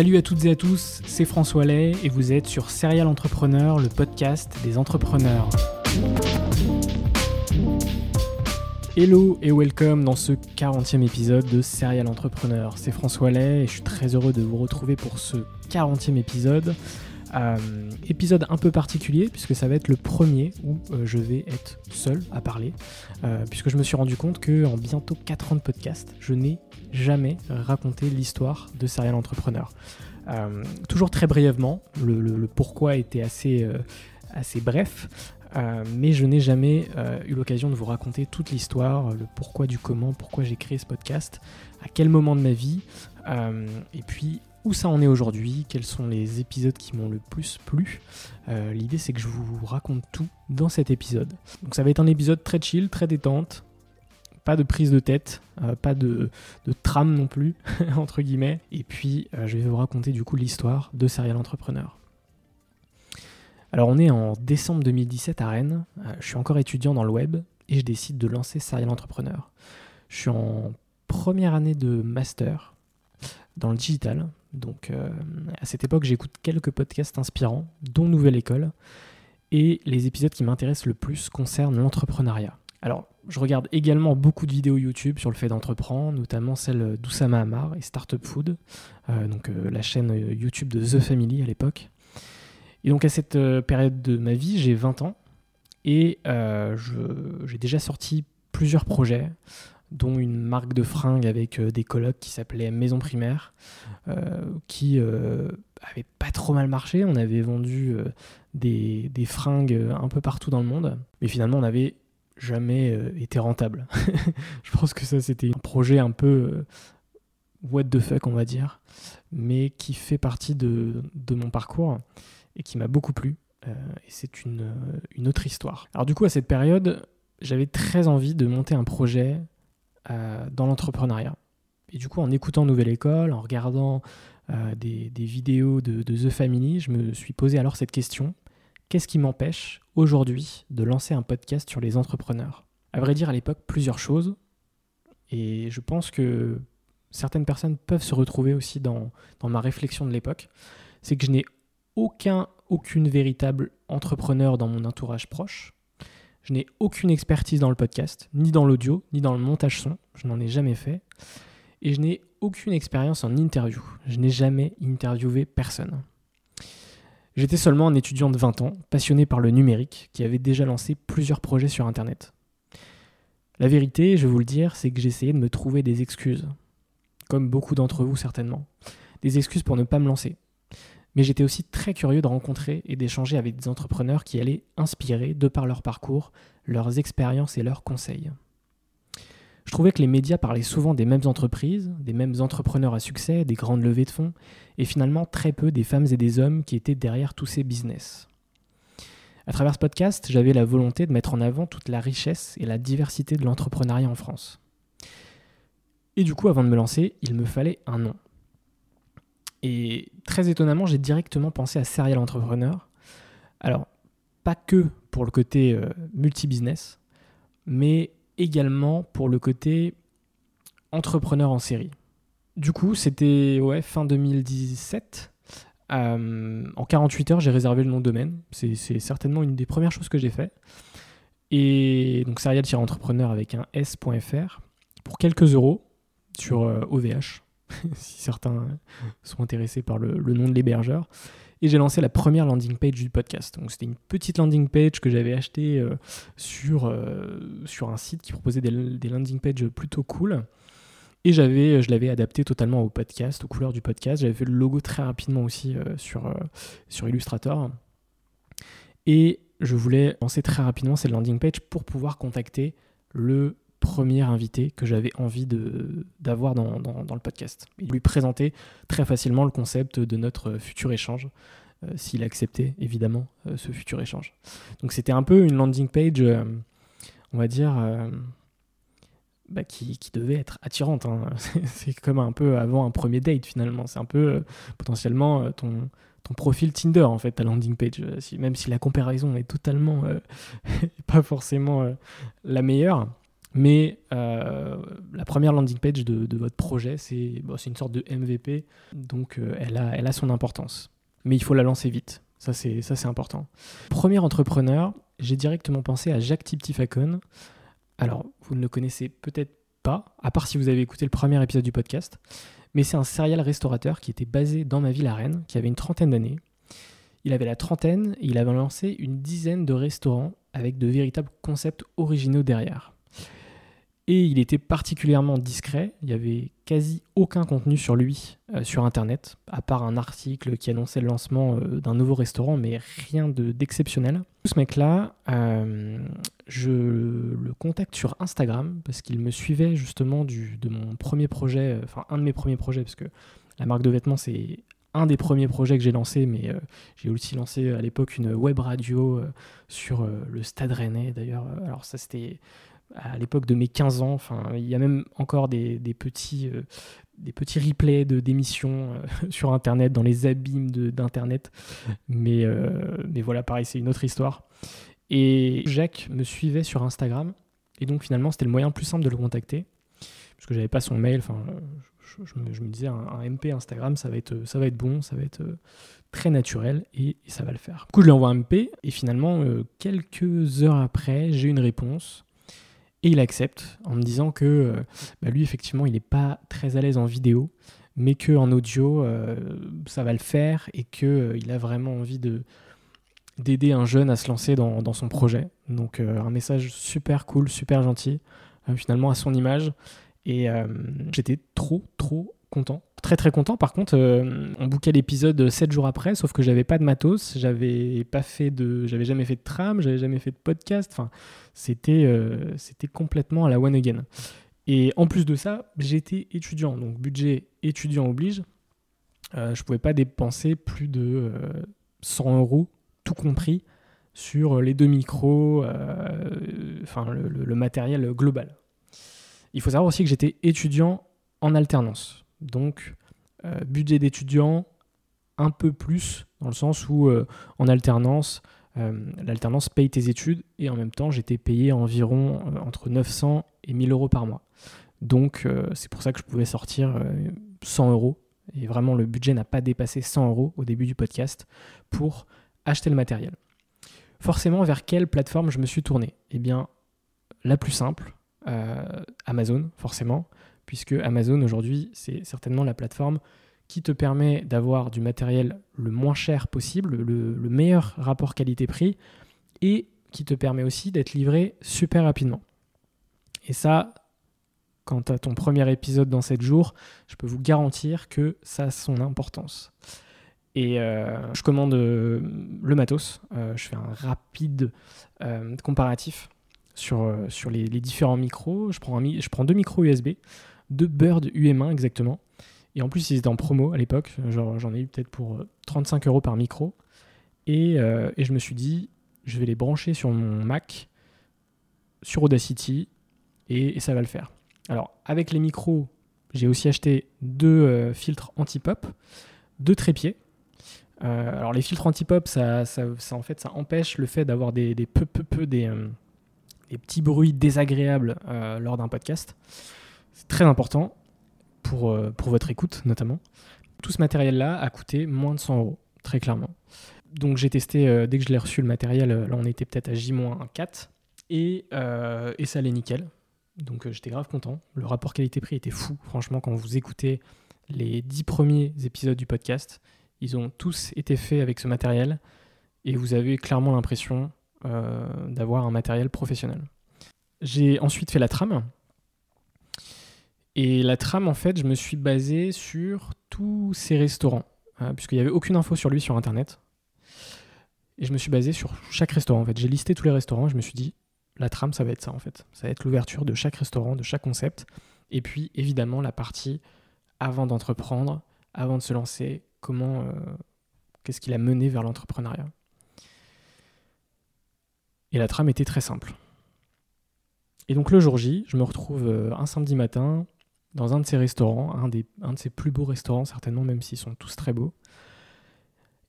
Salut à toutes et à tous, c'est François Lay et vous êtes sur Serial Entrepreneur, le podcast des entrepreneurs. Hello et welcome dans ce 40e épisode de Serial Entrepreneur. C'est François Lay et je suis très heureux de vous retrouver pour ce 40e épisode. Euh, épisode un peu particulier puisque ça va être le premier où euh, je vais être seul à parler euh, puisque je me suis rendu compte que en bientôt 4 ans de podcast je n'ai jamais raconté l'histoire de Serial Entrepreneur. toujours très brièvement, le, pourquoi était assez, assez bref, mais je n'ai jamais eu l'occasion de vous raconter toute l'histoire, le pourquoi du comment, pourquoi j'ai créé ce podcast, à quel moment de ma vie, et puis où ça en est aujourd'hui, quels sont les épisodes qui m'ont le plus plu. Euh, l'idée c'est que je vous raconte tout dans cet épisode. Donc ça va être un épisode très chill, très détente, pas de prise de tête, euh, pas de, trame non plus, entre guillemets. Et puis euh, je vais vous raconter du coup l'histoire de Serial Entrepreneur. Alors on est en décembre 2017 à Rennes, je suis encore étudiant dans le web et je décide de lancer Serial Entrepreneur. Je suis en première année de master dans le digital, donc euh, à cette époque, j'écoute quelques podcasts inspirants, dont Nouvelle École, et les épisodes qui m'intéressent le plus concernent l'entrepreneuriat. Alors, je regarde également beaucoup de vidéos YouTube sur le fait d'entreprendre, notamment celle d'Oussama Amar et Startup Food, euh, donc euh, la chaîne YouTube de The Family à l'époque. Et donc à cette période de ma vie, j'ai 20 ans et j'ai déjà sorti plusieurs projets dont une marque de fringues avec euh, des colocs qui s'appelait Maison Primaire, euh, qui euh, avait pas trop mal marché. On avait vendu des, fringues un peu partout dans le monde, mais finalement on n'avait jamais été rentable. Je pense que ça c'était un projet un peu what the fuck on va dire, mais qui fait partie de, mon parcours et qui m'a beaucoup plu. et c'est une, une autre histoire. Alors du coup à cette période, j'avais très envie de monter un projet euh, dans l'entrepreneuriat. Et du coup, en écoutant Nouvelle École, en regardant euh, des, vidéos de, The Family, je me suis posé alors cette question qu'est-ce qui m'empêche aujourd'hui de lancer un podcast sur les entrepreneurs? À vrai dire, à l'époque, plusieurs choses. Et je pense que certaines personnes peuvent se retrouver aussi dans, dans ma réflexion de l'époque. C'est que je n'ai aucun, aucune véritable entrepreneur dans mon entourage proche. Je n'ai aucune expertise dans le podcast, ni dans l'audio, ni dans le montage son. Je n'en ai jamais fait. Et je n'ai aucune expérience en interview. Je n'ai jamais interviewé personne. J'étais seulement un étudiant de 20 ans, passionné par le numérique, qui avait déjà lancé plusieurs projets sur Internet. La vérité, je vais vous le dire, c'est que j'essayais de me trouver des excuses. Comme beaucoup d'entre vous certainement. Des excuses pour ne pas me lancer mais j'étais aussi très curieux de rencontrer et d'échanger avec des entrepreneurs qui allaient inspirer, de par leur parcours, leurs expériences et leurs conseils. Je trouvais que les médias parlaient souvent des mêmes entreprises, des mêmes entrepreneurs à succès, des grandes levées de fonds, et finalement très peu des femmes et des hommes qui étaient derrière tous ces business. À travers ce podcast, j'avais la volonté de mettre en avant toute la richesse et la diversité de l'entrepreneuriat en France. Et du coup, avant de me lancer, il me fallait un nom. Et très étonnamment, j'ai directement pensé à Serial Entrepreneur. Alors, pas que pour le côté multi-business, mais également pour le côté entrepreneur en série. Du coup, c'était ouais, fin 2017. en 48 heures, j'ai réservé le nom de domaine. C'est certainement une des premières choses que j'ai fait. Et donc serial-entrepreneur avec un s.fr pour quelques euros sur OVH, euh, si certains sont intéressés par le, nom de l'hébergeur. Et j'ai lancé la première landing page du podcast. Donc c'était une petite landing page que j'avais achetée euh, sur, euh, sur un site qui proposait des, landing pages plutôt cool. Et j'avais, je l'avais adapté totalement au podcast, aux couleurs du podcast. J'avais fait le logo très rapidement aussi sur, sur Illustrator. Et je voulais lancer très rapidement cette landing page pour pouvoir contacter le premier invité que j'avais envie d'avoir dans, dans, le podcast. Et lui présenter très facilement le concept de notre futur échange, euh, s'il acceptait évidemment euh, ce futur échange. Donc c'était un peu une landing page, euh, on va dire, bah, qui, qui, devait être attirante. Hein. C'est comme un peu avant un premier date finalement. C'est un peu potentiellement ton, ton profil Tinder en fait, ta landing page. même si la comparaison est totalement pas forcément la meilleure. Mais euh, la première landing page de, votre projet, c'est une sorte de MVP, donc euh, elle, a, son importance. Mais il faut la lancer vite, ça c'est important. Premier entrepreneur, j'ai directement pensé à Jacques Tiptifacon. Alors, vous ne le connaissez peut-être pas, à part si vous avez écouté le premier épisode du podcast, mais c'est un serial restaurateur qui était basé dans ma ville à Rennes, qui avait une trentaine d'années. Il avait la trentaine et il avait lancé une dizaine de restaurants avec de véritables concepts originaux derrière. Et il était particulièrement discret, il n'y avait quasi aucun contenu sur lui euh, sur Internet, à part un article qui annonçait le lancement euh, d'un nouveau restaurant, mais rien d'exceptionnel. ce mec-là, euh, je le contacte sur Instagram, parce qu'il me suivait justement du, de mon premier projet, enfin un de mes premiers projets, parce que la marque de vêtements, c'est un des premiers projets que j'ai lancé, mais j'ai aussi lancé à l'époque une web radio sur le Stade Rennais d'ailleurs. Alors ça c'était à l'époque de mes 15 ans. Enfin, il y a même encore des, petits, euh, des petits replays de, d'émissions euh, sur Internet, dans les abîmes d'Internet. Mais, euh, mais voilà, pareil, c'est une autre histoire. Et Jacques me suivait sur Instagram. Et donc finalement, c'était le moyen plus simple de le contacter. Parce que j'avais pas son mail. Enfin, je, me, disais, un, MP Instagram, ça va, être, ça va être bon, ça va être très naturel et, ça va le faire. Du coup, je lui envoie un MP. Et finalement, quelques heures après, j'ai une réponse et il accepte en me disant que euh, bah, lui, effectivement, il n'est pas très à l'aise en vidéo, mais qu'en audio, euh, ça va le faire et qu'il euh, a vraiment envie de d'aider un jeune à se lancer dans son projet. Donc un message super cool, super gentil, finalement à son image. Et j'étais trop, trop content. Très très content. Par contre, on bouquait l'épisode 7 jours après, sauf que j'avais pas de matos, j'avais pas fait de, j'avais jamais fait de tram, j'avais jamais fait de podcast. Enfin, c'était euh, c'était complètement à la one again. Et en plus de ça, j'étais étudiant, donc budget étudiant oblige. Euh, je pouvais pas dépenser plus de 100 euh, euros, tout compris, sur les deux micros, enfin le, matériel global. Il faut savoir aussi que j'étais étudiant en alternance. Donc, budget d'étudiant un peu plus, dans le sens où en alternance, euh, l'alternance paye tes études et en même temps j'étais payé environ euh, entre 900 et 1000 euros par mois. Donc euh, c'est pour ça que je pouvais sortir 100 euros. Et vraiment le budget n'a pas dépassé 100 euros au début du podcast pour acheter le matériel. Forcément, vers quelle plateforme je me suis tourné? Eh bien, la plus simple, Amazon, forcément, puisque Amazon aujourd'hui, c'est certainement la plateforme qui te permet d'avoir du matériel le moins cher possible, le, meilleur rapport qualité-prix, et qui te permet aussi d'être livré super rapidement. Et ça, quand tu as ton premier épisode dans 7 jours, je peux vous garantir que ça a son importance. Et euh, je commande euh, le matos, euh, je fais un rapide comparatif sur, sur les, différents micros. Je prends, je prends deux micros USB, deux Bird UM1 exactement, et en plus, ils étaient en promo à l'époque. J'en ai eu peut-être pour 35 euh, euros par micro. Euh, et, je me suis dit, je vais les brancher sur mon Mac, sur Audacity, et, ça va le faire. Alors, avec les micros, j'ai aussi acheté deux euh, filtres anti-pop, deux trépieds. alors les filtres anti-pop, ça, en fait, ça empêche le fait d'avoir des, peu, peu, peu des petits bruits désagréables lors d'un podcast. C'est très important pour, pour votre écoute notamment. Tout ce matériel-là a coûté moins de 100 euros, très clairement. Donc j'ai testé, dès que je l'ai reçu le matériel, là on était peut-être à J-4, et, et ça allait nickel. Donc euh, j'étais grave content. Le rapport qualité-prix était fou. Franchement, quand vous écoutez les dix premiers épisodes du podcast, ils ont tous été faits avec ce matériel et vous avez clairement l'impression euh, d'avoir un matériel professionnel. J'ai ensuite fait la trame. Et la trame, en fait, je me suis basé sur tous ces restaurants, hein, puisqu'il n'y avait aucune info sur lui sur Internet. Et je me suis basé sur chaque restaurant. En fait, j'ai listé tous les restaurants. Et je me suis dit, la trame, ça va être ça en fait. Ça va être l'ouverture de chaque restaurant, de chaque concept. Et puis évidemment la partie avant d'entreprendre, avant de se lancer, comment, euh, qu'est-ce qu'il a mené vers l'entrepreneuriat. Et la trame était très simple. Et donc le jour J, je me retrouve euh, un samedi matin dans un de ces restaurants, un, de ses plus beaux restaurants certainement, même s'ils sont tous très beaux.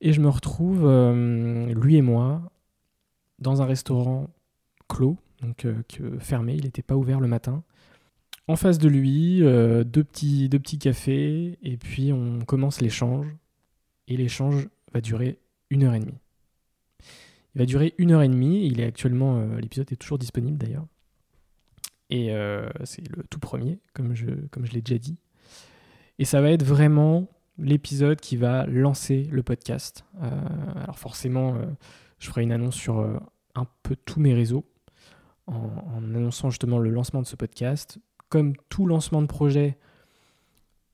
Et je me retrouve, euh, lui et moi, dans un restaurant clos, donc euh, fermé, il n'était pas ouvert le matin. En face de lui, euh, deux, petits, deux petits cafés, et puis on commence l'échange. Et l'échange va durer une heure et demie. Il va durer une heure et demie, il est actuellement, l'épisode est toujours disponible d'ailleurs. Et c'est le tout premier, comme je, l'ai déjà dit. Et ça va être vraiment l'épisode qui va lancer le podcast. alors forcément, je ferai une annonce sur un peu tous mes réseaux en, annonçant justement le lancement de ce podcast. Comme tout lancement de projet,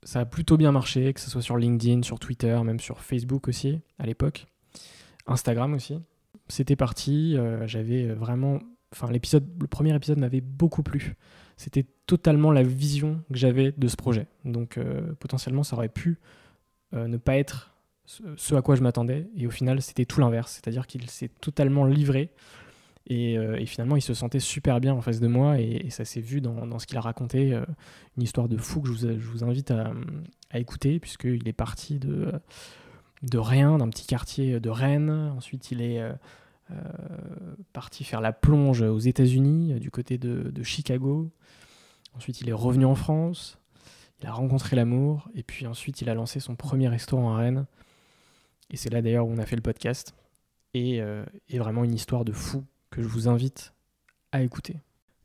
ça a plutôt bien marché, que ce soit sur LinkedIn, sur Twitter, même sur Facebook aussi à l'époque, Instagram aussi. C'était parti, euh, j'avais vraiment, enfin l'épisode, le premier épisode m'avait beaucoup plu. C'était totalement la vision que j'avais de ce projet. Donc euh, potentiellement ça aurait pu euh, ne pas être ce à quoi je m'attendais. Et au final, c'était tout l'inverse. C'est-à-dire qu'il s'est totalement livré euh, et, finalement, il se sentait super bien en face de moi et, ça s'est vu dans, ce qu'il a raconté. Euh, une histoire de fou que je vous, invite à, écouter, puisqu'il est parti de, de rien, d'un petit quartier de Rennes. Ensuite, il est euh, parti faire la plonge aux États-Unis, du côté de, Chicago. Ensuite, il est revenu en France. Il a rencontré l'amour. Et puis ensuite, il a lancé son premier restaurant à Rennes. Et c'est là d'ailleurs où on a fait le podcast. Et, et vraiment une histoire de fou que je vous invite à écouter.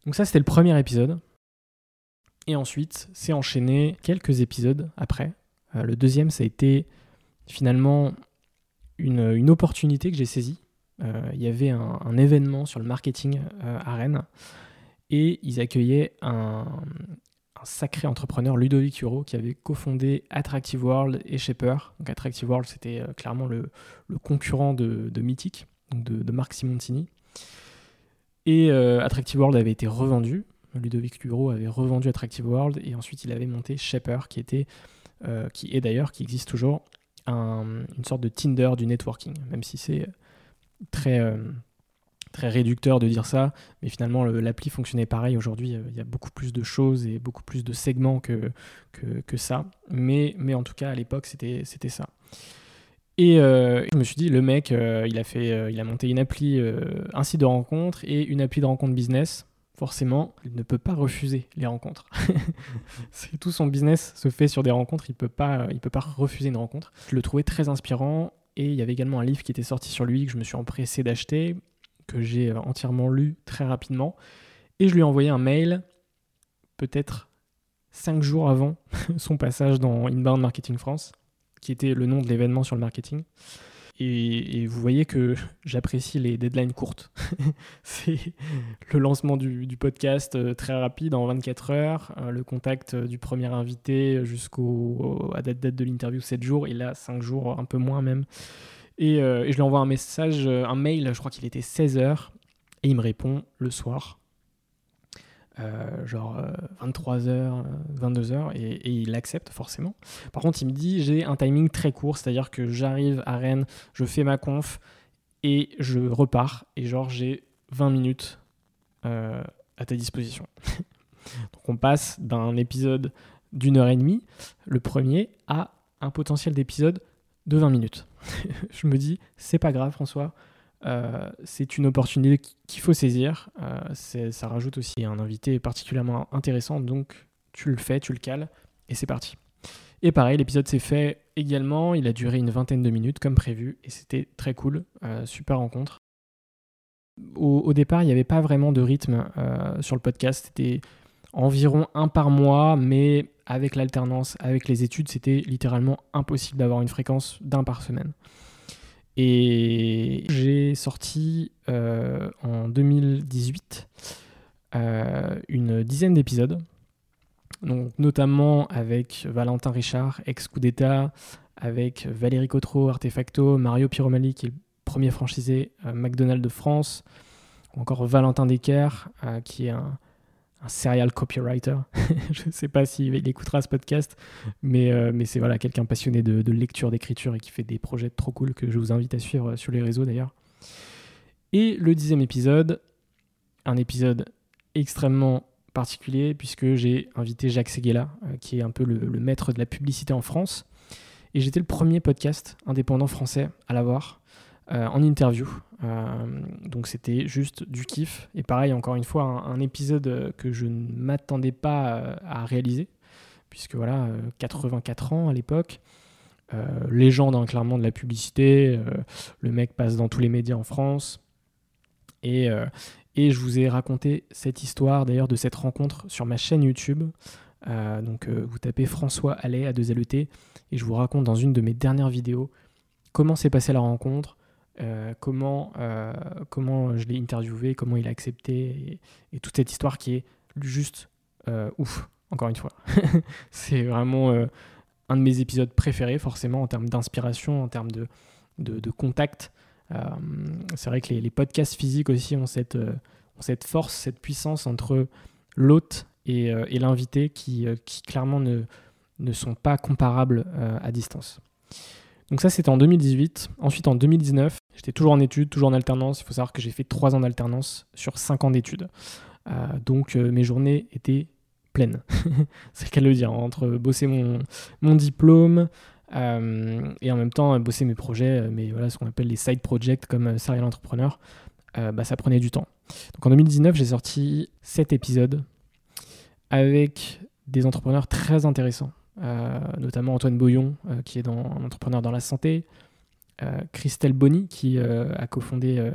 Donc ça, c'était le premier épisode. Et ensuite, c'est enchaîné quelques épisodes après. Euh, le deuxième, ça a été finalement une, opportunité que j'ai saisie. Euh, il y avait un, événement sur le marketing euh, à Rennes et ils accueillaient un, sacré entrepreneur, Ludovic Huro, qui avait cofondé Attractive World et Shaper. Donc Attractive World, c'était clairement le, concurrent de, Mythic, de, Marc Simontini. Et euh, Attractive World avait été revendu. Ludovic Luro avait revendu Attractive World et ensuite il avait monté Shaper, qui était, euh, qui est d'ailleurs, qui existe toujours, une sorte de Tinder du networking, même si c'est très, euh, très réducteur de dire ça, mais finalement l'appli fonctionnait pareil. Aujourd'hui, il y a beaucoup plus de choses et beaucoup plus de segments que, que, que ça, mais, mais en tout cas à l'époque c'était ça. Et euh, je me suis dit, le mec, euh, il, a fait, euh, il a monté une appli, un site de rencontre et une appli de rencontre business. Forcément, il ne peut pas refuser les rencontres. tout son business se fait sur des rencontres, il ne peut, peut pas refuser une rencontre. Je le trouvais très inspirant et il y avait également un livre qui était sorti sur lui que je me suis empressé d'acheter, que j'ai entièrement lu très rapidement. Et je lui ai envoyé un mail, peut-être cinq jours avant son passage dans Inbound Marketing France qui était le nom de l'événement sur le marketing. Et, vous voyez que j'apprécie les deadlines courtes. c'est le lancement du, podcast euh, très rapide en 24 heures, euh, le contact du premier invité jusqu'au à date, date de l'interview 7 jours, et là 5 jours, un peu moins même. Euh, et je lui envoie un message, un mail, je crois qu'il était 16 heures, et il me répond le soir. Euh, genre 23h, euh, 22h, euh, et, il accepte forcément. Par contre, il me dit j'ai un timing très court, c'est-à-dire que j'arrive à Rennes, je fais ma conf et je repars, et genre j'ai 20 minutes à ta disposition. Donc on passe d'un épisode d'une heure et demie, le premier, à un potentiel d'épisode de 20 minutes. je me dis, c'est pas grave François, euh, c'est une opportunité qu'il faut saisir. Euh, ça rajoute aussi un invité particulièrement intéressant, donc tu le fais, tu le cales, et c'est parti. Et pareil, l'épisode s'est fait également, il a duré une vingtaine de minutes comme prévu, et c'était très cool, euh, super rencontre. Au, départ, il n'y avait pas vraiment de rythme sur le podcast, c'était environ un par mois, mais avec l'alternance, avec les études, c'était littéralement impossible d'avoir une fréquence d'un par semaine. Et j'ai sorti euh, en 2018 euh, une dizaine d'épisodes, notamment avec Valentin Richard, ex-coup d'État, avec Valérie Cotreau, Artefacto, Mario Piromali, qui est le premier franchisé euh, McDonald's de France, ou encore Valentin Decker, qui est un, un serial copywriter. je ne sais pas s'il écoutera ce podcast, mais, euh, c'est quelqu'un passionné de, lecture, d'écriture et qui fait des projets trop cool que je vous invite à suivre sur les réseaux d'ailleurs. Et le dixième épisode, un épisode extrêmement particulier puisque j'ai invité Jacques Seguela, euh, qui est un peu le, maître de la publicité en France. Et j'étais le premier podcast indépendant français à l'avoir. Euh, en interview. Euh, donc c'était juste du kiff. Et pareil, encore une fois, un, épisode euh, que je ne m'attendais pas à réaliser, puisque voilà, 84 ans à l'époque. légende hein, clairement de la publicité, le mec passe dans tous les médias en France. Et, et je vous ai raconté cette histoire d'ailleurs de cette rencontre sur ma chaîne YouTube. donc vous tapez François Allais à 2 LET et je vous raconte dans une de mes dernières vidéos comment s'est passée la rencontre, euh, comment, euh, comment je l'ai interviewé, comment il a accepté, et, toute cette histoire qui est juste euh, ouf, encore une fois. c'est vraiment un de mes épisodes préférés, forcément, en termes d'inspiration, en termes de, de, contact. c'est vrai que les, podcasts physiques aussi ont cette, ont cette force, cette puissance entre l'hôte et, et l'invité qui, qui clairement ne, ne sont pas comparables à distance. Donc ça, c'était en 2018. Ensuite, en 2019, j'étais toujours en études, toujours en alternance. Il faut savoir que j'ai fait 3 ans d'alternance sur 5 ans d'études. Euh, donc euh, mes journées étaient pleines. C'est le cas de le dire. Entre bosser mon, diplôme euh, et en même temps bosser mes projets, voilà, ce qu'on appelle les side projects comme serial entrepreneur, bah, ça prenait du temps. Donc en 2019, j'ai sorti 7 épisodes avec des entrepreneurs très intéressants. Euh, notamment Antoine Boyon, euh, qui est un entrepreneur dans la santé, euh, Christelle Bonny, qui a cofondé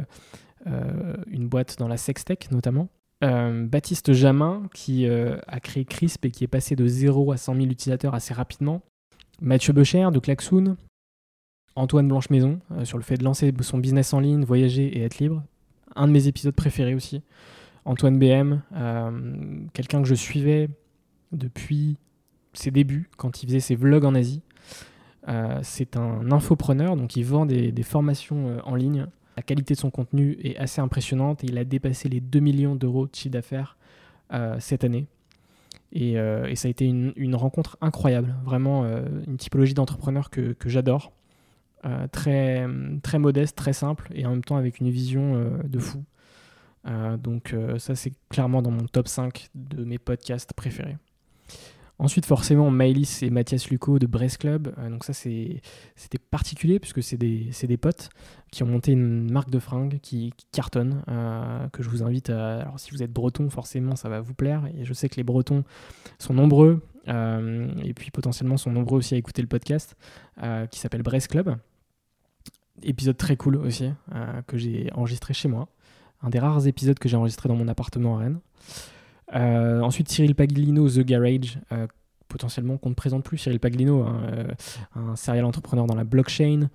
une boîte dans la sextech notamment, Baptiste Jamin, qui a créé Crisp et qui est passé de 0 à 100 000 utilisateurs assez rapidement, Mathieu Becher de Klaxoon, Antoine Blanche-Maison sur le fait de lancer son business en ligne, voyager et être libre. Un de mes épisodes préférés aussi. Antoine BM, quelqu'un que je suivais depuis ses débuts, quand il faisait ses vlogs en Asie. Euh, c'est un infopreneur, donc il vend des, formations euh, en ligne. La qualité de son contenu est assez impressionnante et il a dépassé les 2 millions d'euros de chiffre d'affaires euh, cette année. Et, ça a été une, rencontre incroyable, vraiment une typologie d'entrepreneur que, j'adore. très, très modeste, très simple et en même temps avec une vision de fou. donc ça c'est clairement dans mon top 5 de mes podcasts préférés. Ensuite, forcément, Maëlys et Mathias Luco de Brest Club. Euh, donc ça, c'était particulier puisque c'est des, des, potes qui ont monté une marque de fringues qui, cartonne, euh, que je vous invite à... Alors si vous êtes breton, forcément, ça va vous plaire. Et je sais que les bretons sont nombreux euh, et puis potentiellement sont nombreux aussi à écouter le podcast qui s'appelle Brest Club. Épisode très cool aussi que j'ai enregistré chez moi. Un des rares épisodes que j'ai enregistré dans mon appartement à Rennes. Euh, ensuite, Cyril Paglino, The Garage, euh, potentiellement qu'on ne présente plus. Cyril Paglino, hein, euh, un serial entrepreneur dans la blockchain,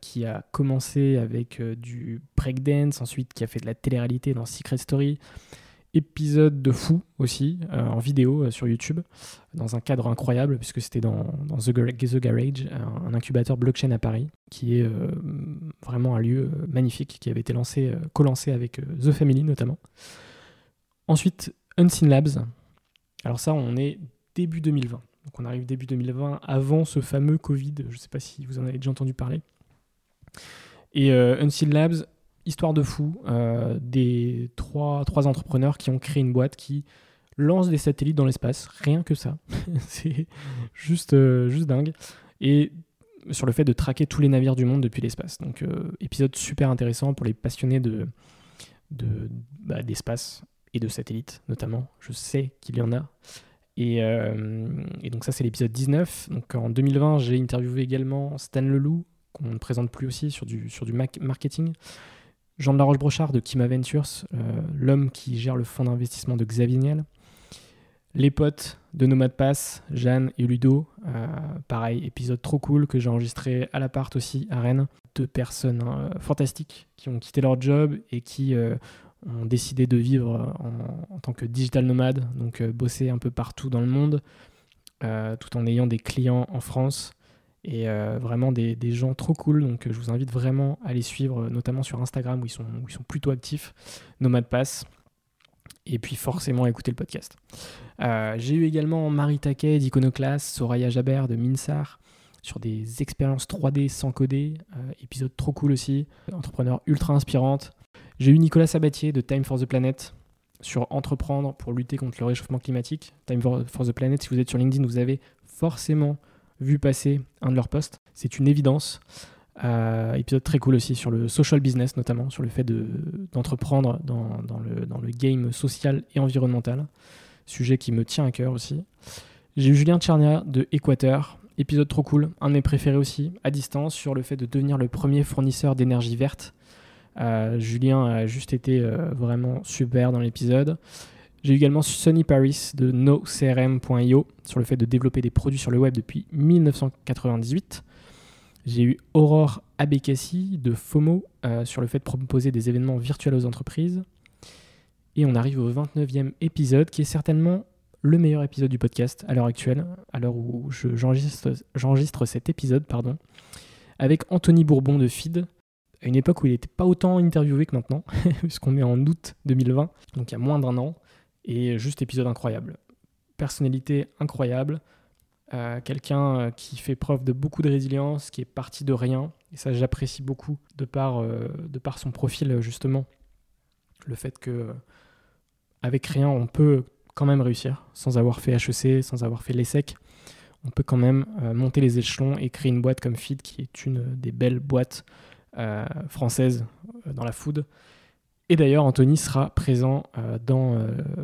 qui a commencé avec du breakdance, ensuite qui a fait de la télé-réalité dans Secret Story. Épisode de fou aussi, en vidéo sur YouTube, dans un cadre incroyable, puisque c'était dans, The, Garage, un, incubateur blockchain à Paris, qui est vraiment un lieu magnifique, qui avait été lancé, co-lancé avec The Family notamment. Ensuite, Unseen Labs. Alors ça, on est début 2020. Donc on arrive début 2020, avant ce fameux Covid. Je ne sais pas si vous en avez déjà entendu parler. Et euh, Unseen Labs, histoire de fou, euh, des trois, trois entrepreneurs qui ont créé une boîte qui lance des satellites dans l'espace. Rien que ça. C'est juste, euh, juste dingue. Et sur le fait de traquer tous les navires du monde depuis l'espace. Donc épisode super intéressant pour les passionnés de, bah, d'espace et de satellites notamment. Je sais qu'il y en a. Et, donc ça c'est l'épisode 19. Donc en 2020 j'ai interviewé également Stan Leloup, qu'on ne présente plus aussi sur du, sur du marketing. Jean de la Roche-Brochard de Kima Ventures, l'homme qui gère le fonds d'investissement de Xavier Niel. Les potes de Nomad Pass, Jeanne et Ludo. Euh, pareil, épisode trop cool que j'ai enregistré à l'appart aussi à Rennes. Deux personnes hein, fantastiques qui ont quitté leur job et qui euh, ont décidé de vivre en, tant que digital nomade, donc euh, bosser un peu partout dans le monde, tout en ayant des clients en France et vraiment des, gens trop cool. Donc je vous invite vraiment à les suivre, notamment sur Instagram où ils sont, plutôt actifs. Nomad Pass et puis forcément écouter le podcast. Euh, j'ai eu également Marie Taquet d'Iconoclast, Soraya Jabert de Minsar sur des expériences 3D sans coder, euh, épisode trop cool aussi, entrepreneur ultra inspirante. J'ai eu Nicolas Sabatier de Time for the Planet sur entreprendre pour lutter contre le réchauffement climatique. Time for, the Planet, si vous êtes sur LinkedIn, vous avez forcément vu passer un de leurs posts. C'est une évidence. Euh, épisode très cool aussi sur le social business, notamment sur le fait d'entreprendre dans, le, dans le game social et environnemental. Sujet qui me tient à cœur aussi. J'ai eu Julien Tchernia de Équateur. Épisode trop cool, un de mes préférés aussi, à distance, sur le fait de devenir le premier fournisseur d'énergie verte. Euh, Julien a juste été euh, vraiment super dans l'épisode. J'ai eu également Sonny Paris de nocrm.io sur le fait de développer des produits sur le web depuis 1998. J'ai eu Aurore Abekassi de FOMO euh, sur le fait de proposer des événements virtuels aux entreprises. Et on arrive au 29e épisode, qui est certainement le meilleur épisode du podcast à l'heure actuelle, à l'heure où j'enregistre cet épisode, pardon, avec Anthony Bourbon de Feed, à une époque où il n'était pas autant interviewé que maintenant, puisqu'on est en août 2020, donc il y a moins d'un an, et juste épisode incroyable. Personnalité incroyable, euh, quelqu'un euh, qui fait preuve de beaucoup de résilience, qui est parti de rien. Et ça, j'apprécie beaucoup de par, euh, son profil, justement. Le fait que avec rien, on peut quand même réussir, sans avoir fait HEC, sans avoir fait l'ESSEC. On peut quand même monter les échelons et créer une boîte comme Feed, qui est une des belles boîtes françaises dans la food. Et d'ailleurs, Anthony sera présent dans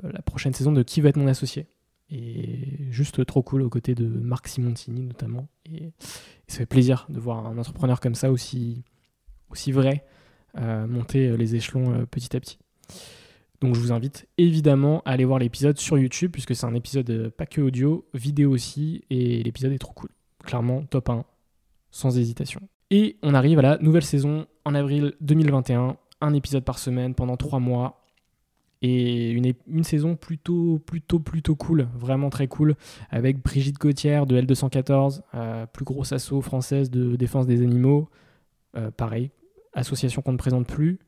la prochaine saison de Qui va être mon associé et juste trop cool aux côtés de Marc Simontini notamment. Et, ça fait plaisir de voir un entrepreneur comme ça aussi, aussi vrai euh, monter les échelons euh, petit à petit. Donc je vous invite évidemment à aller voir l'épisode sur YouTube puisque c'est un épisode euh, pas que audio, vidéo aussi et l'épisode est trop cool. Clairement top 1, sans hésitation. Et on arrive à la nouvelle saison en avril 2021, un épisode par semaine pendant 3 mois et une, saison plutôt, plutôt, plutôt cool, vraiment très cool, avec Brigitte Gauthier de L214, euh, plus grosse asso française de défense des animaux, euh, pareil, association qu'on ne présente plus.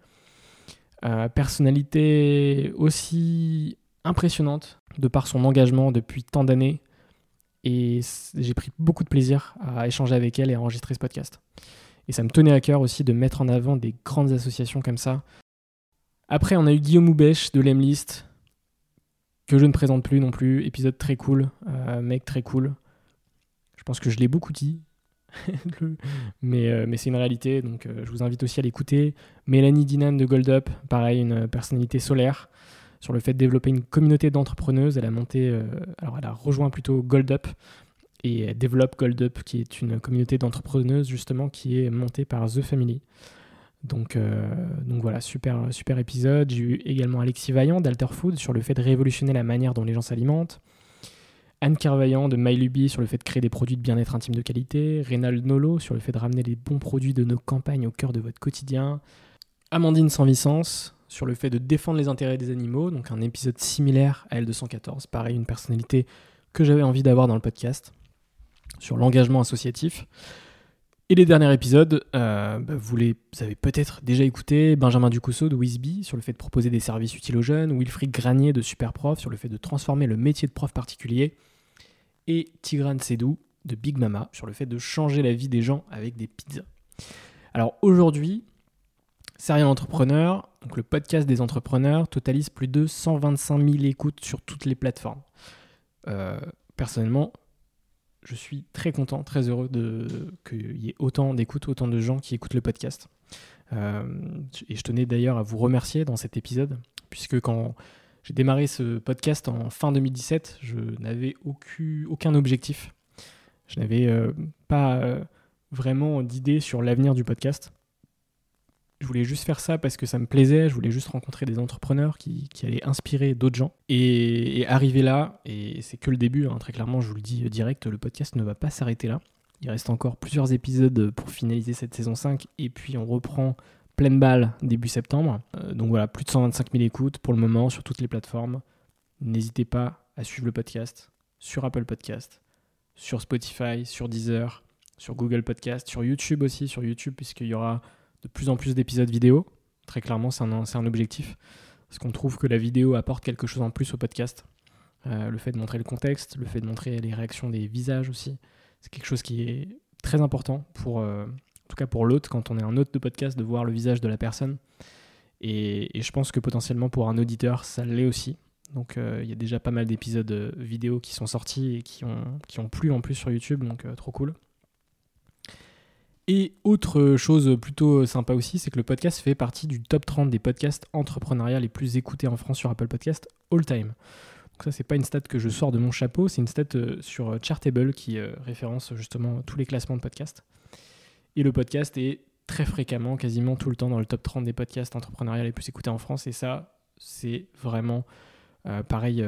Euh, personnalité aussi impressionnante de par son engagement depuis tant d'années. Et j'ai pris beaucoup de plaisir à échanger avec elle et à enregistrer ce podcast. Et ça me tenait à cœur aussi de mettre en avant des grandes associations comme ça, après, on a eu Guillaume Houbèche de l'Emlist, que je ne présente plus non plus. Épisode très cool, euh, mec très cool. Je pense que je l'ai beaucoup dit, mais, euh, mais c'est une réalité, donc euh, je vous invite aussi à l'écouter. Mélanie Dinan de Gold Up, pareil, une personnalité solaire sur le fait de développer une communauté d'entrepreneuses. Elle a monté, alors elle a rejoint plutôt Gold Up et elle développe Gold Up, qui est une communauté d'entrepreneuses justement qui est montée par The Family. Donc, euh, voilà, super, super épisode. J'ai eu également Alexis Vaillant d'Alterfood sur le fait de révolutionner la manière dont les gens s'alimentent. Anne Carvaillant de MyLuby sur le fait de créer des produits de bien-être intime de qualité. Reynald Nolo sur le fait de ramener les bons produits de nos campagnes au cœur de votre quotidien. Amandine Sanvicence sur le fait de défendre les intérêts des animaux, donc un épisode similaire à L214, pareil, une personnalité que j'avais envie d'avoir dans le podcast, sur l'engagement associatif. Et les derniers épisodes, euh, bah, vous les avez peut-être déjà écoutés. Benjamin Ducousseau de Wisby sur le fait de proposer des services utiles aux jeunes. Wilfried Granier de Superprof sur le fait de transformer le métier de prof particulier. Et Tigran Sedou de Big Mama sur le fait de changer la vie des gens avec des pizzas. Alors aujourd'hui, Serial Entrepreneur, donc le podcast des entrepreneurs, totalise plus de 125 000 écoutes sur toutes les plateformes. Euh, personnellement, je suis très content, très heureux qu'il y ait autant d'écoutes, autant de gens qui écoutent le podcast. Euh, et je tenais d'ailleurs à vous remercier dans cet épisode, puisque quand j'ai démarré ce podcast en fin 2017, je n'avais aucun, objectif. Je n'avais euh, pas vraiment d'idée sur l'avenir du podcast. Je voulais juste faire ça parce que ça me plaisait, je voulais juste rencontrer des entrepreneurs qui, allaient inspirer d'autres gens. Et, arriver là, et c'est que le début, hein, très clairement, je vous le dis direct, le podcast ne va pas s'arrêter là. Il reste encore plusieurs épisodes pour finaliser cette saison 5, et puis on reprend pleine balle début septembre. Euh, donc voilà, plus de 125 000 écoutes pour le moment sur toutes les plateformes. N'hésitez pas à suivre le podcast sur Apple Podcast, sur Spotify, sur Deezer, sur Google Podcast, sur YouTube aussi, sur YouTube, puisqu'il y aura de plus en plus d'épisodes vidéo. Très clairement, c'est un, un, objectif. Parce qu'on trouve que la vidéo apporte quelque chose en plus au podcast. Euh, le fait de montrer le contexte, le fait de montrer les réactions des visages aussi, c'est quelque chose qui est très important pour, euh, en tout cas pour l'hôte, quand on est un hôte de podcast, de voir le visage de la personne. Et, je pense que potentiellement pour un auditeur, ça l'est aussi. Donc euh, il y a déjà pas mal d'épisodes vidéo qui sont sortis et qui ont, qui ont plu en plus sur YouTube, donc trop cool. Et autre chose plutôt sympa aussi, c'est que le podcast fait partie du top 30 des podcasts entrepreneuriats les plus écoutés en France sur Apple Podcast all time. Donc ça, c'est pas une stat que je sors de mon chapeau, c'est une stat euh, sur Chartable qui euh, référence justement tous les classements de podcasts. Et le podcast est très fréquemment, quasiment tout le temps dans le top 30 des podcasts entrepreneuriats les plus écoutés en France. Et ça, c'est vraiment euh, pareil.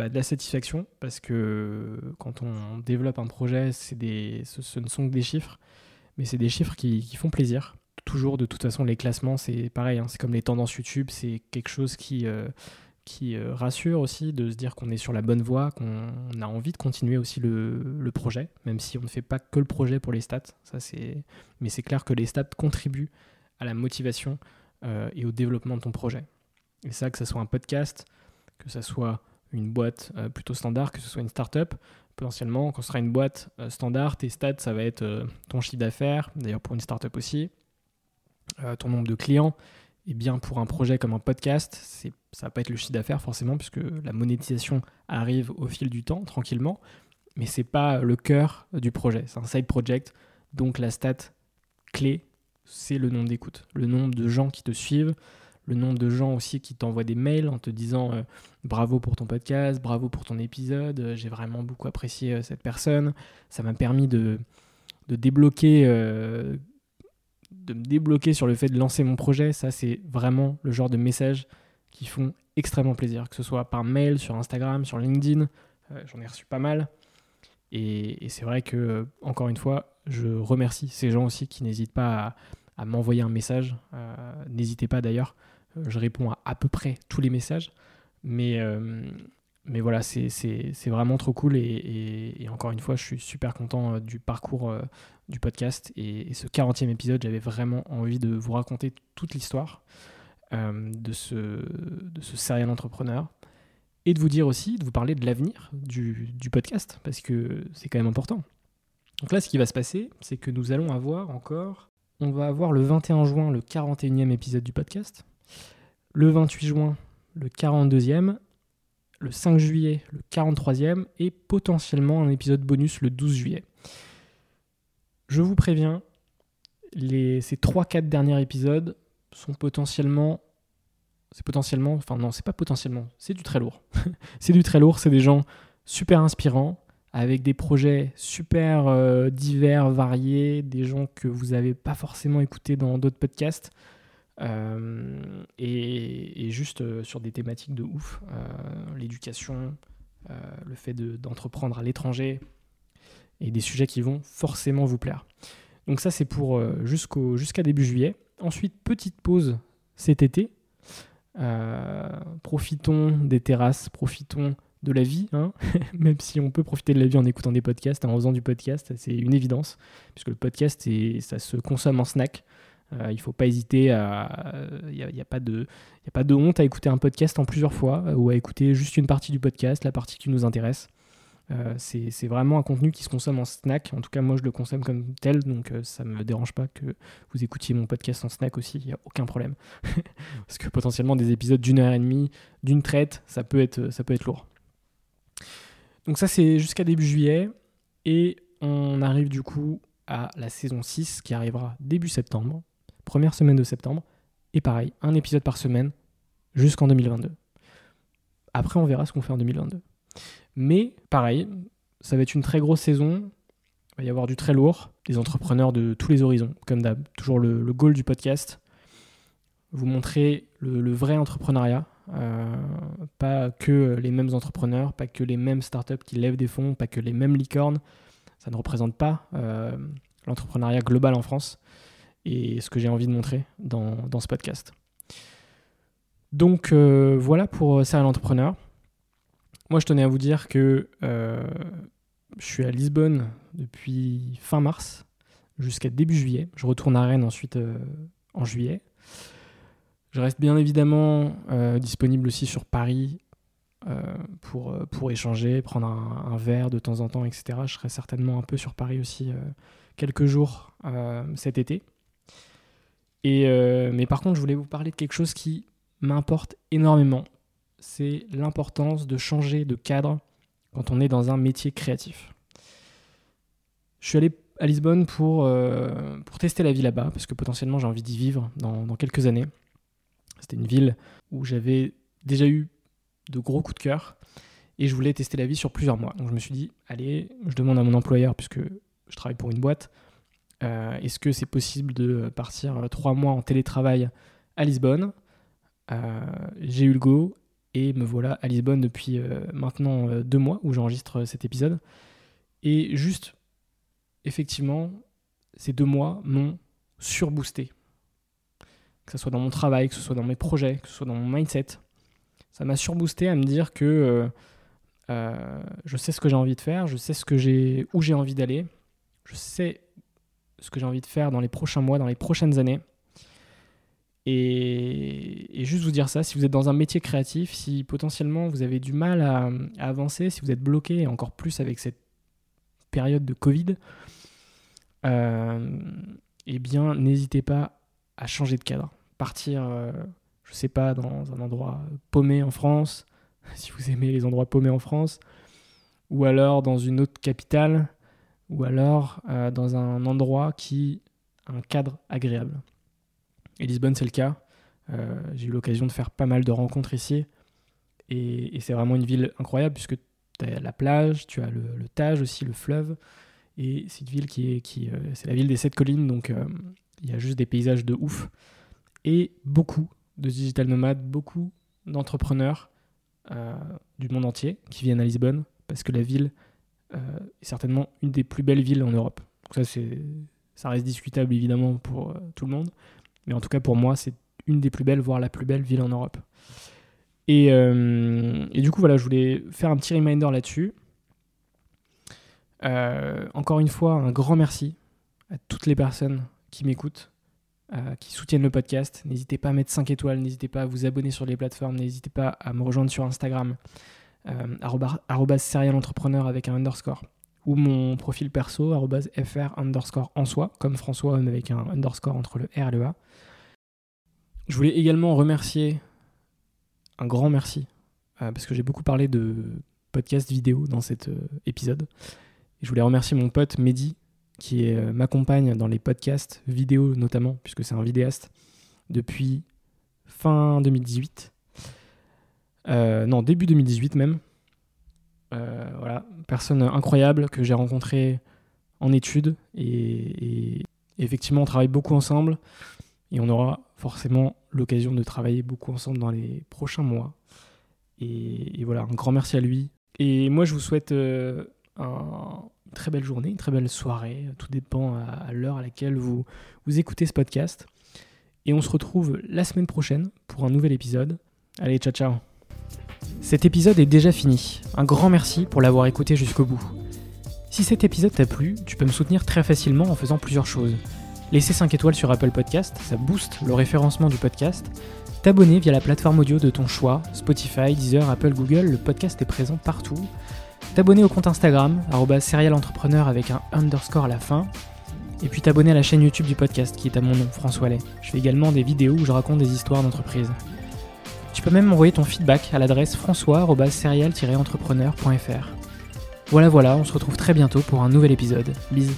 Bah, de la satisfaction parce que quand on développe un projet, ce, ne sont que des chiffres mais c'est des chiffres qui, font plaisir. Toujours, de toute façon, les classements, c'est pareil, hein, c'est comme les tendances YouTube, c'est quelque chose qui, euh, euh, rassure aussi de se dire qu'on est sur la bonne voie, qu'on a envie de continuer aussi le, projet, même si on ne fait pas que le projet pour les stats. Ça. Mais c'est clair que les stats contribuent à la motivation euh, et au développement de ton projet. Et ça, que ce soit un podcast, que ce soit une boîte plutôt standard, que ce soit une startup, potentiellement, quand ce sera une boîte euh, standard, tes stats, ça va être euh, ton chiffre d'affaires, d'ailleurs pour une startup aussi, euh, ton nombre de clients. Et bien pour un projet comme un podcast, ça va pas être le chiffre d'affaires forcément, puisque la monétisation arrive au fil du temps, tranquillement, mais c'est pas le cœur du projet. C'est un side project, donc la stat clé, c'est le nombre d'écoutes, le nombre de gens qui te suivent, le nombre de gens aussi qui t'envoient des mails en te disant euh, bravo pour ton podcast, bravo pour ton épisode, euh, j'ai vraiment beaucoup apprécié euh, cette personne. Ça m'a permis de, de débloquer, de me débloquer sur le fait de lancer mon projet. Ça, c'est vraiment le genre de messages qui font extrêmement plaisir, que ce soit par mail, sur Instagram, sur LinkedIn. J'en ai reçu pas mal. Et, c'est vrai que, encore une fois, je remercie ces gens aussi qui n'hésitent pas à, à m'envoyer un message. N'hésitez pas d'ailleurs je réponds à à peu près tous les messages. Mais, euh, mais voilà, c'est vraiment trop cool. Et, encore une fois, je suis super content euh, du parcours euh, du podcast. Et, ce 40e épisode, j'avais vraiment envie de vous raconter toute l'histoire de, ce, de ce serial entrepreneur. Et de vous dire aussi, de vous parler de l'avenir du, du podcast, parce que c'est quand même important. Donc là, ce qui va se passer, c'est que nous allons avoir encore, on va avoir le 21 juin le 41e épisode du podcast le 28 juin, le 42e, le 5 juillet, le 43e, et potentiellement un épisode bonus le 12 juillet. Je vous préviens, ces 3-4 derniers épisodes sont potentiellement. C'est potentiellement. Enfin, non, c'est pas potentiellement. C'est du très lourd. c'est du très lourd. C'est des gens super inspirants, avec des projets super euh, divers, variés, des gens que vous n'avez pas forcément écoutés dans d'autres podcasts. Euh, et, juste euh, sur des thématiques de ouf, euh, l'éducation, le fait d'entreprendre à l'étranger, et des sujets qui vont forcément vous plaire. Donc ça c'est pour jusqu'au jusqu'à début juillet. Ensuite, petite pause cet été. profitons des terrasses, profitons de la vie, hein. même si on peut profiter de la vie en écoutant des podcasts, en faisant du podcast, c'est une évidence, puisque le podcast, ça se consomme en snack. Euh, il ne faut pas hésiter à. Il n'y a, a, pas de, a pas de honte à écouter un podcast en plusieurs fois euh, ou à écouter juste une partie du podcast, la partie qui nous intéresse. Euh, c'est vraiment un contenu qui se consomme en snack. En tout cas, moi, je le consomme comme tel, donc ça ne me dérange pas que vous écoutiez mon podcast en snack aussi, il n'y a aucun problème. Parce que potentiellement, des épisodes d'une heure et demie, d'une traite, ça peut être, ça peut être lourd. Donc ça, c'est jusqu'à début juillet. Et on arrive du coup à la saison 6 qui arrivera début septembre, première semaine de septembre. Et pareil, un épisode par semaine jusqu'en 2022. Après, on verra ce qu'on fait en 2022. Mais pareil, ça va être une très grosse saison. Il va y avoir du très lourd, des entrepreneurs de tous les horizons, comme d'hab. Toujours le, goal du podcast. Vous montrer le, le vrai entrepreneuriat. Euh, pas que les mêmes entrepreneurs, pas que les mêmes startups qui lèvent des fonds, pas que les mêmes licornes. Ça ne représente pas euh, l'entrepreneuriat global en France et ce que j'ai envie de montrer dans, dans ce podcast. Donc euh, voilà pour Serial Entrepreneur. Moi, je tenais à vous dire que euh, je suis à Lisbonne depuis fin mars jusqu'à début juillet. Je retourne à Rennes ensuite euh, en juillet. Je reste bien évidemment euh, disponible aussi sur Paris euh, pour, pour échanger, prendre un, verre de temps en temps, etc. Je serai certainement un peu sur Paris aussi quelques jours cet été. Et, mais par contre, je voulais vous parler de quelque chose qui m'importe énormément c'est l'importance de changer de cadre quand on est dans un métier créatif. Je suis allé à Lisbonne pour, euh, pour tester la vie là-bas, parce que potentiellement j'ai envie d'y vivre dans, dans, quelques années. C'était une ville où j'avais déjà eu de gros coups de cœur, et je voulais tester la vie sur plusieurs mois. Donc je me suis dit, allez, je demande à mon employeur, puisque je travaille pour une boîte, euh, est-ce que c'est possible de partir trois mois en télétravail à Lisbonne euh, J'ai eu le go, et me voilà à Lisbonne depuis euh, maintenant euh, deux mois où j'enregistre euh, cet épisode. Et juste, effectivement, ces deux mois m'ont surboosté. Que ce soit dans mon travail, que ce soit dans mes projets, que ce soit dans mon mindset. Ça m'a surboosté à me dire que euh, je sais ce que j'ai envie de faire, je sais où j'ai envie d'aller, je sais ce que j'ai envie de faire dans les prochains mois, dans les prochaines années. Et, juste vous dire ça, si vous êtes dans un métier créatif, si potentiellement vous avez du mal à, à avancer, si vous êtes bloqué, encore plus avec cette période de Covid, euh, eh bien n'hésitez pas à changer de cadre. Partir, euh, je sais pas, dans un endroit paumé en France, si vous aimez les endroits paumés en France, ou alors dans une autre capitale, ou alors euh, dans un endroit qui a un cadre agréable. Et Lisbonne, c'est le cas. Euh, j'ai eu l'occasion de faire pas mal de rencontres ici. Et, c'est vraiment une ville incroyable puisque tu as la plage, tu as le, Tage aussi, le fleuve. Et c'est ville qui. Qui, euh, c'est la ville des sept collines, donc il y a juste des paysages de ouf. Et beaucoup de digital nomades, beaucoup d'entrepreneurs du monde entier qui viennent à Lisbonne parce que la ville est certainement une des plus belles villes en Europe. Ça, reste discutable évidemment pour tout le monde. Mais en tout cas, pour moi, c'est une des plus belles, voire la plus belle ville en Europe. Et, euh, du coup, voilà, je voulais faire un petit reminder là-dessus. Euh, encore une fois, un grand merci à toutes les personnes qui m'écoutent, euh, qui soutiennent le podcast. N'hésitez pas à mettre 5 étoiles, n'hésitez pas à vous abonner sur les plateformes, n'hésitez pas à me rejoindre sur Instagram, euh, serial entrepreneur avec un underscore, ou mon profil perso, fr underscore en soi, comme François, mais avec un underscore entre le R et le A. Je voulais également remercier, un grand merci, euh, parce que j'ai beaucoup parlé de podcast vidéo dans cet euh, épisode. Et je voulais remercier mon pote Mehdi, qui m'accompagne dans les podcasts vidéo notamment, puisque c'est un vidéaste, depuis fin 2018. Euh, non, début 2018 même. Euh, voilà, personne incroyable que j'ai rencontré en études et, effectivement on travaille beaucoup ensemble et on aura forcément l'occasion de travailler beaucoup ensemble dans les prochains mois. Et, voilà, un grand merci à lui. Et moi je vous souhaite euh, un, une très belle journée, une très belle soirée, tout dépend à, à l'heure à laquelle vous, vous écoutez ce podcast. Et on se retrouve la semaine prochaine pour un nouvel épisode. Allez, ciao ciao cet épisode est déjà fini. Un grand merci pour l'avoir écouté jusqu'au bout. Si cet épisode t'a plu, tu peux me soutenir très facilement en faisant plusieurs choses. Laisser 5 étoiles sur Apple Podcast, ça booste le référencement du podcast. T'abonner via la plateforme audio de ton choix, Spotify, Deezer, Apple, Google, le podcast est présent partout. T'abonner au compte Instagram, serialentrepreneur avec un underscore à la fin. Et puis t'abonner à la chaîne YouTube du podcast qui est à mon nom, François Lay. Je fais également des vidéos où je raconte des histoires d'entreprise. Tu peux même m'envoyer ton feedback à l'adresse françois-serial-entrepreneur.fr. Voilà voilà, on se retrouve très bientôt pour un nouvel épisode. Bisous